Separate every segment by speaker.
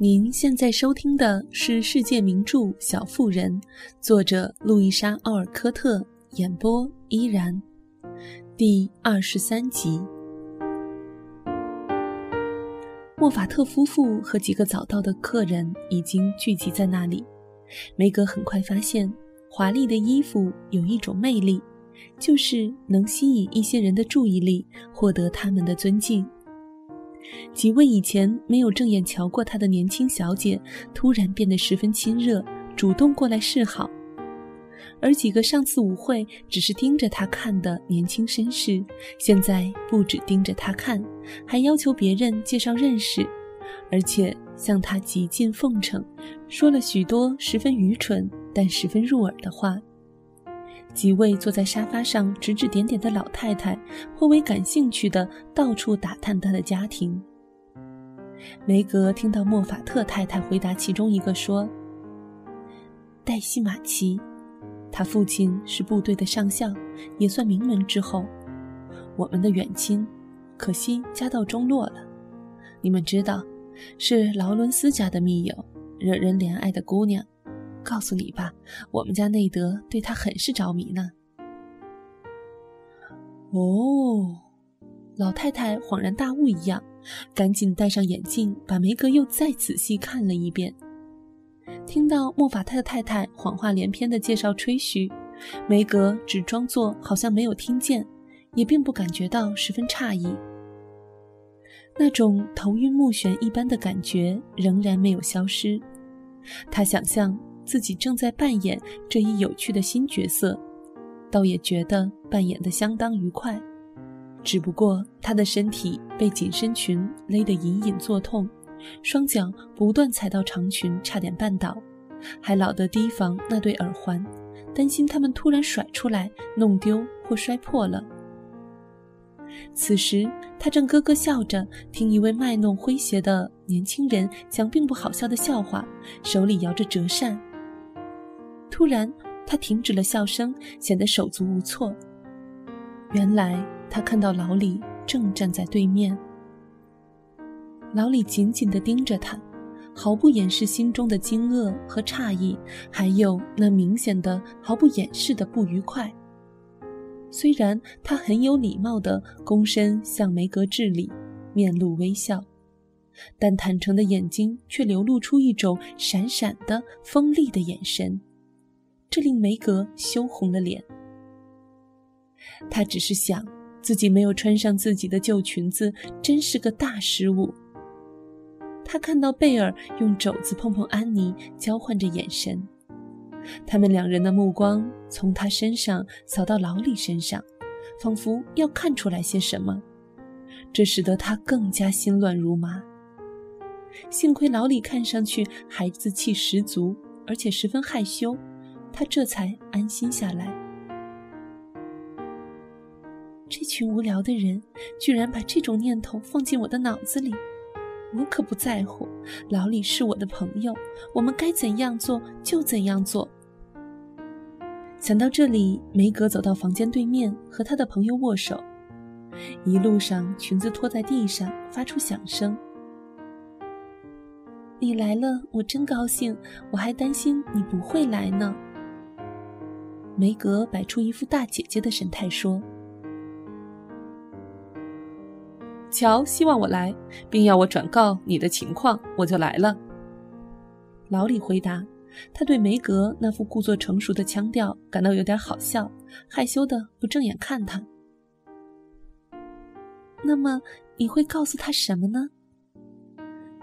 Speaker 1: 您现在收听的是世界名著《小妇人》，作者路易莎·奥尔科特，演播依然，第二十三集。莫法特夫妇和几个早到的客人已经聚集在那里。梅格很快发现，华丽的衣服有一种魅力，就是能吸引一些人的注意力，获得他们的尊敬。几位以前没有正眼瞧过她的年轻小姐，突然变得十分亲热，主动过来示好；而几个上次舞会只是盯着她看的年轻绅士，现在不止盯着她看，还要求别人介绍认识，而且向她极尽奉承，说了许多十分愚蠢但十分入耳的话。几位坐在沙发上指指点点的老太太，颇为感兴趣的到处打探他的家庭。梅格听到莫法特太太回答其中一个说：“黛西马奇，他父亲是部队的上校，也算名门之后。我们的远亲，可惜家道中落了。你们知道，是劳伦斯家的密友，惹人怜爱的姑娘。”告诉你吧，我们家内德对他很是着迷呢。哦，老太太恍然大悟一样，赶紧戴上眼镜，把梅格又再仔细看了一遍。听到莫法特太太谎话连篇的介绍吹嘘，梅格只装作好像没有听见，也并不感觉到十分诧异。那种头晕目眩一般的感觉仍然没有消失，他想象。自己正在扮演这一有趣的新角色，倒也觉得扮演得相当愉快。只不过他的身体被紧身裙勒得隐隐作痛，双脚不断踩到长裙，差点绊倒，还老得提防那对耳环，担心他们突然甩出来弄丢或摔破了。此时他正咯咯笑着听一位卖弄诙谐的年轻人讲并不好笑的笑话，手里摇着折扇。突然，他停止了笑声，显得手足无措。原来他看到老李正站在对面。老李紧紧地盯着他，毫不掩饰心中的惊愕和诧异，还有那明显的、毫不掩饰的不愉快。虽然他很有礼貌地躬身向梅格致礼，面露微笑，但坦诚的眼睛却流露出一种闪闪的锋利的眼神。这令梅格羞红了脸。他只是想，自己没有穿上自己的旧裙子，真是个大失误。他看到贝尔用肘子碰碰安妮，交换着眼神。他们两人的目光从他身上扫到老李身上，仿佛要看出来些什么。这使得他更加心乱如麻。幸亏老李看上去孩子气十足，而且十分害羞。他这才安心下来。这群无聊的人居然把这种念头放进我的脑子里，我可不在乎。老李是我的朋友，我们该怎样做就怎样做。想到这里，梅格走到房间对面，和他的朋友握手。一路上，裙子拖在地上，发出响声。你来了，我真高兴。我还担心你不会来呢。梅格摆出一副大姐姐的神态说：“乔希望我来，并要我转告你的情况，我就来了。”老李回答。他对梅格那副故作成熟的腔调感到有点好笑，害羞的不正眼看他。那么你会告诉他什么呢？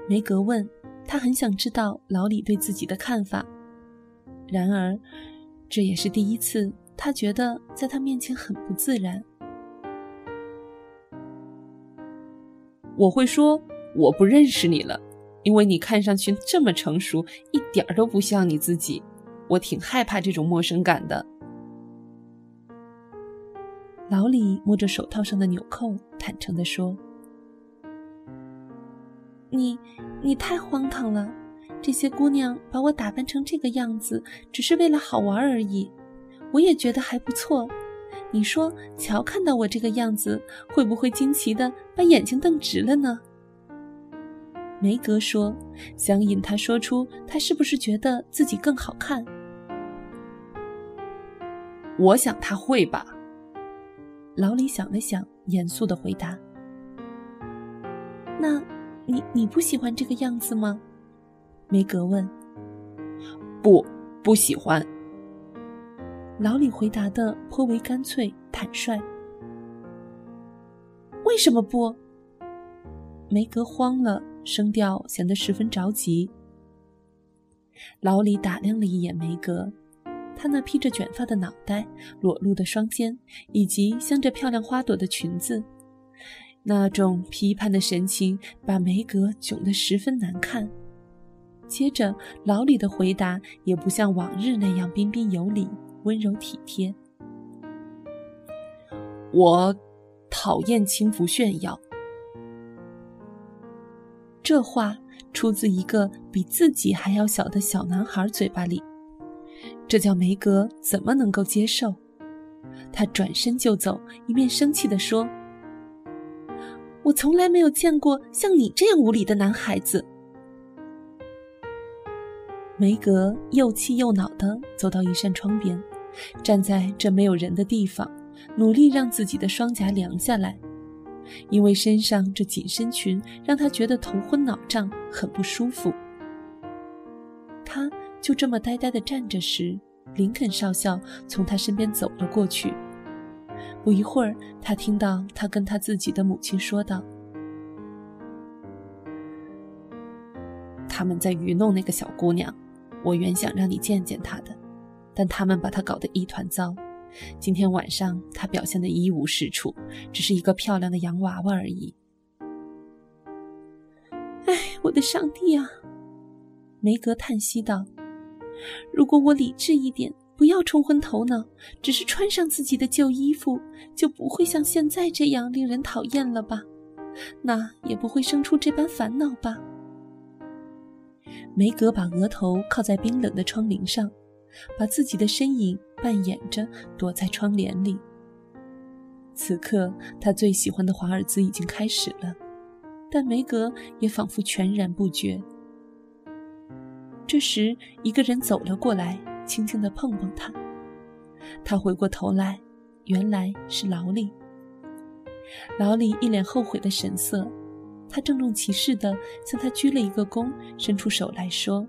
Speaker 1: 梅格问。他很想知道老李对自己的看法，然而。这也是第一次，他觉得在他面前很不自然。我会说我不认识你了，因为你看上去这么成熟，一点儿都不像你自己。我挺害怕这种陌生感的。老李摸着手套上的纽扣，坦诚地说：“你，你太荒唐了。”这些姑娘把我打扮成这个样子，只是为了好玩而已。我也觉得还不错。你说，乔看到我这个样子，会不会惊奇的把眼睛瞪直了呢？梅格说，想引他说出他是不是觉得自己更好看。
Speaker 2: 我想他会吧。
Speaker 1: 老李想了想，严肃的回答：“那，你你不喜欢这个样子吗？”梅格问。
Speaker 2: “不，不喜欢。”
Speaker 1: 老李回答的颇为干脆坦率。“为什么不？”梅格慌了，声调显得十分着急。老李打量了一眼梅格。她那披着卷发的脑袋、裸露的双肩，以及镶着漂亮花朵的裙子，那种批判的神情把梅格窘得十分难看。接着，老李的回答也不像往日那样彬彬有礼、温柔体贴。
Speaker 2: 我讨厌轻浮炫耀。
Speaker 1: 这话出自一个比自己还要小的小男孩嘴巴里。这叫梅格怎么能够接受？他转身就走，一面生气地说：“我从来没有见过像你这样无礼的男孩子。”梅格又气又恼地走到一扇窗边，站在这没有人的地方，努力让自己的双颊凉下来，因为身上这紧身裙让他觉得头昏脑胀，很不舒服。他。就这么呆呆地站着时，林肯少校从他身边走了过去。不一会儿，他听到他跟他自己的母亲说道：“
Speaker 2: 他们在愚弄那个小姑娘，我原想让你见见他的，但他们把他搞得一团糟。今天晚上他表现得一无是处，只是一个漂亮的洋娃娃而已。”
Speaker 1: 哎，我的上帝啊！梅格叹息道。如果我理智一点，不要冲昏头脑，只是穿上自己的旧衣服，就不会像现在这样令人讨厌了吧？那也不会生出这般烦恼吧？梅格把额头靠在冰冷的窗棂上，把自己的身影扮演着躲在窗帘里。此刻，他最喜欢的华尔兹已经开始了，但梅格也仿佛全然不觉。这时，一个人走了过来，轻轻地碰碰他。他回过头来，原来是老李。老李一脸后悔的神色，他郑重其事地向他鞠了一个躬，伸出手来说：“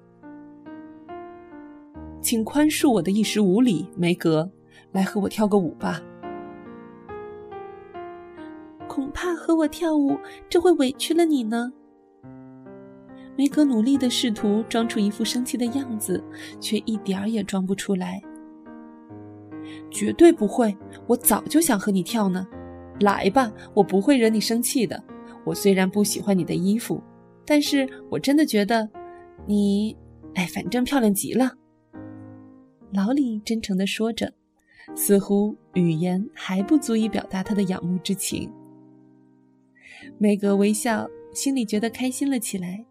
Speaker 2: 请宽恕我的一时无礼，梅格，来和我跳个舞吧。”
Speaker 1: 恐怕和我跳舞，这会委屈了你呢。梅格努力地试图装出一副生气的样子，却一点儿也装不出来。
Speaker 2: 绝对不会！我早就想和你跳呢。来吧，我不会惹你生气的。我虽然不喜欢你的衣服，但是我真的觉得你……哎，反正漂亮极了。
Speaker 1: 老李真诚地说着，似乎语言还不足以表达他的仰慕之情。梅格微笑，心里觉得开心了起来。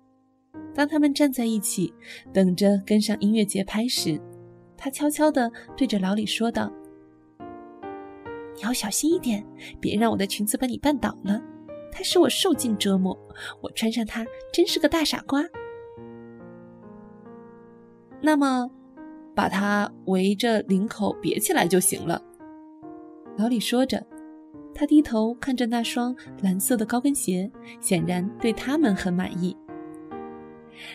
Speaker 1: 当他们站在一起，等着跟上音乐节拍时，他悄悄地对着老李说道：“你要小心一点，别让我的裙子把你绊倒了。它使我受尽折磨，我穿上它真是个大傻瓜。”
Speaker 2: 那么，把它围着领口别起来就行了。”
Speaker 1: 老李说着，他低头看着那双蓝色的高跟鞋，显然对他们很满意。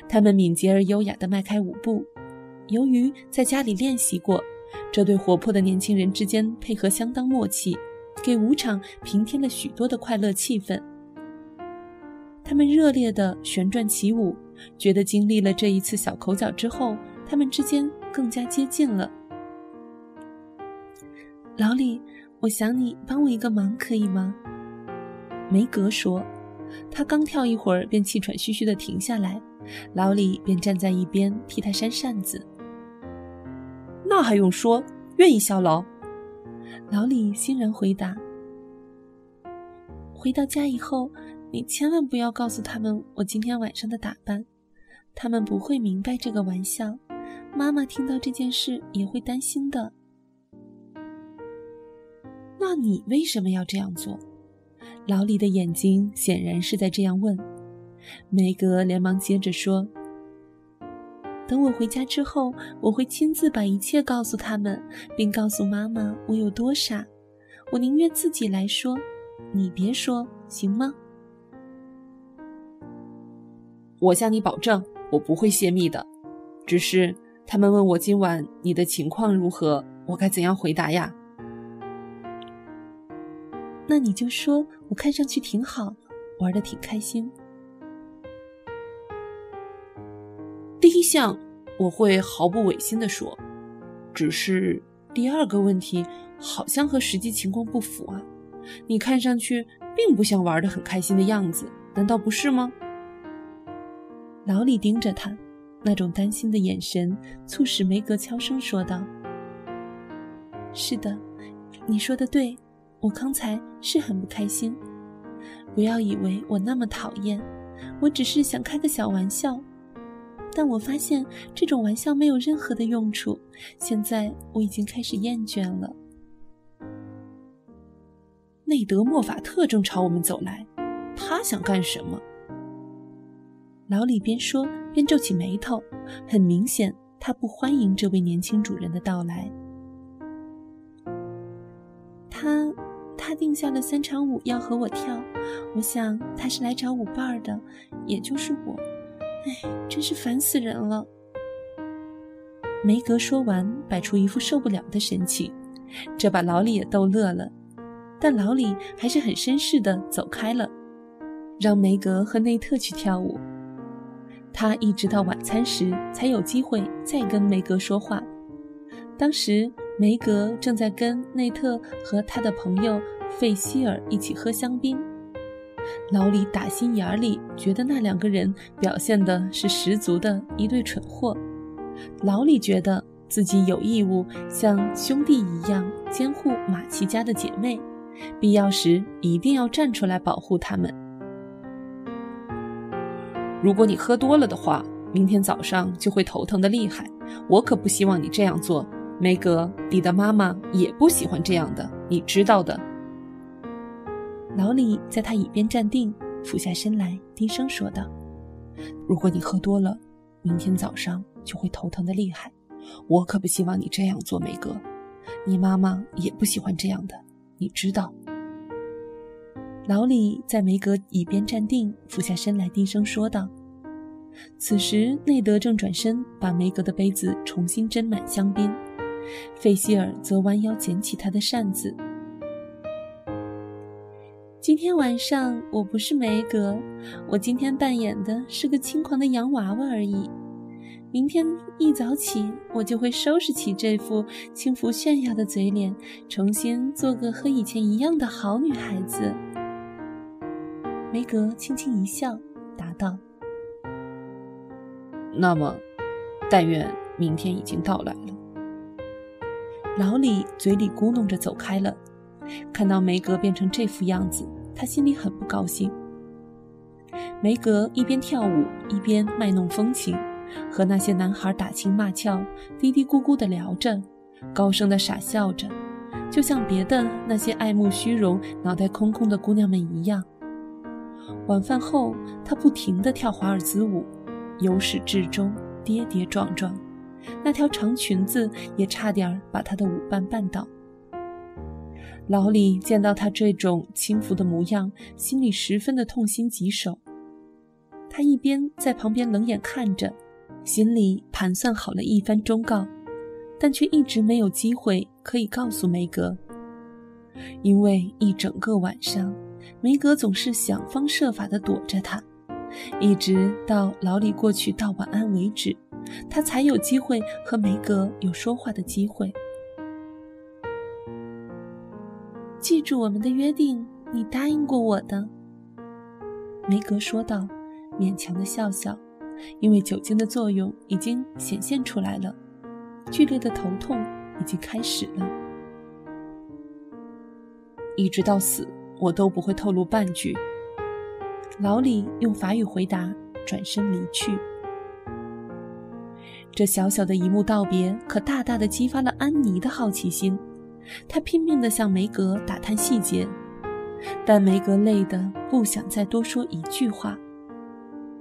Speaker 1: 他们敏捷而优雅地迈开舞步，由于在家里练习过，这对活泼的年轻人之间配合相当默契，给舞场平添了许多的快乐气氛。他们热烈地旋转起舞，觉得经历了这一次小口角之后，他们之间更加接近了。老李，我想你帮我一个忙，可以吗？梅格说。他刚跳一会儿，便气喘吁吁地停下来。老李便站在一边替他扇扇子。
Speaker 2: 那还用说，愿意效劳。
Speaker 1: 老李欣然回答。回到家以后，你千万不要告诉他们我今天晚上的打扮，他们不会明白这个玩笑。妈妈听到这件事也会担心的。那你为什么要这样做？老李的眼睛显然是在这样问。梅格连忙接着说：“等我回家之后，我会亲自把一切告诉他们，并告诉妈妈我有多傻。我宁愿自己来说，你别说，行吗？”
Speaker 2: 我向你保证，我不会泄密的。只是他们问我今晚你的情况如何，我该怎样回答呀？
Speaker 1: 那你就说我看上去挺好，玩的挺开心。
Speaker 2: 第一项我会毫不违心的说，只是第二个问题好像和实际情况不符啊。你看上去并不像玩的很开心的样子，难道不是吗？
Speaker 1: 老李盯着他，那种担心的眼神促使梅格悄声说道：“是的，你说的对。”我刚才是很不开心，不要以为我那么讨厌，我只是想开个小玩笑。但我发现这种玩笑没有任何的用处，现在我已经开始厌倦了。
Speaker 2: 内德·莫法特正朝我们走来，他想干什么？
Speaker 1: 老李边说边皱起眉头，很明显他不欢迎这位年轻主人的到来。他。他定下了三场舞要和我跳，我想他是来找舞伴的，也就是我。哎，真是烦死人了。梅格说完，摆出一副受不了的神情，这把老李也逗乐了。但老李还是很绅士的走开了，让梅格和内特去跳舞。他一直到晚餐时才有机会再跟梅格说话。当时。梅格正在跟内特和他的朋友费希尔一起喝香槟。老李打心眼里觉得那两个人表现的是十足的一对蠢货。老李觉得自己有义务像兄弟一样监护马奇家的姐妹，必要时一定要站出来保护他们。
Speaker 2: 如果你喝多了的话，明天早上就会头疼的厉害。我可不希望你这样做。梅格，你的妈妈也不喜欢这样的，你知道的。
Speaker 1: 老李在他椅边站定，俯下身来，低声说道：“
Speaker 2: 如果你喝多了，明天早上就会头疼的厉害。我可不希望你这样做，梅格。你妈妈也不喜欢这样的，你知道。”
Speaker 1: 老李在梅格椅边站定，俯下身来，低声说道。此时，内德正转身把梅格的杯子重新斟满香槟。费希尔则弯腰捡起他的扇子。今天晚上我不是梅格，我今天扮演的是个轻狂的洋娃娃而已。明天一早起，我就会收拾起这副轻浮炫耀的嘴脸，重新做个和以前一样的好女孩子。梅格轻轻一笑，答道：“
Speaker 2: 那么，但愿明天已经到来了。”
Speaker 1: 老李嘴里咕哝着走开了，看到梅格变成这副样子，他心里很不高兴。梅格一边跳舞一边卖弄风情，和那些男孩打情骂俏，嘀嘀咕咕地聊着，高声地傻笑着，就像别的那些爱慕虚荣、脑袋空空的姑娘们一样。晚饭后，她不停地跳华尔兹舞，由始至终跌跌撞撞。那条长裙子也差点把他的舞伴绊倒。老李见到他这种轻浮的模样，心里十分的痛心疾首。他一边在旁边冷眼看着，心里盘算好了一番忠告，但却一直没有机会可以告诉梅格，因为一整个晚上，梅格总是想方设法地躲着他，一直到老李过去道晚安为止。他才有机会和梅格有说话的机会。记住我们的约定，你答应过我的。梅格说道，勉强的笑笑，因为酒精的作用已经显现出来了，剧烈的头痛已经开始了。
Speaker 2: 一直到死，我都不会透露半句。
Speaker 1: 老李用法语回答，转身离去。这小小的一幕道别，可大大的激发了安妮的好奇心。她拼命地向梅格打探细节，但梅格累得不想再多说一句话。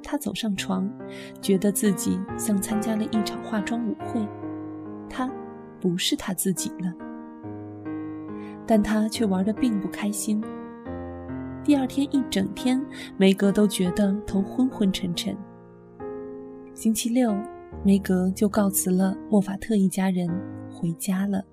Speaker 1: 他走上床，觉得自己像参加了一场化妆舞会，他不是他自己了。但他却玩得并不开心。第二天一整天，梅格都觉得头昏昏沉沉。星期六，梅格就告辞了莫法特一家人，回家了。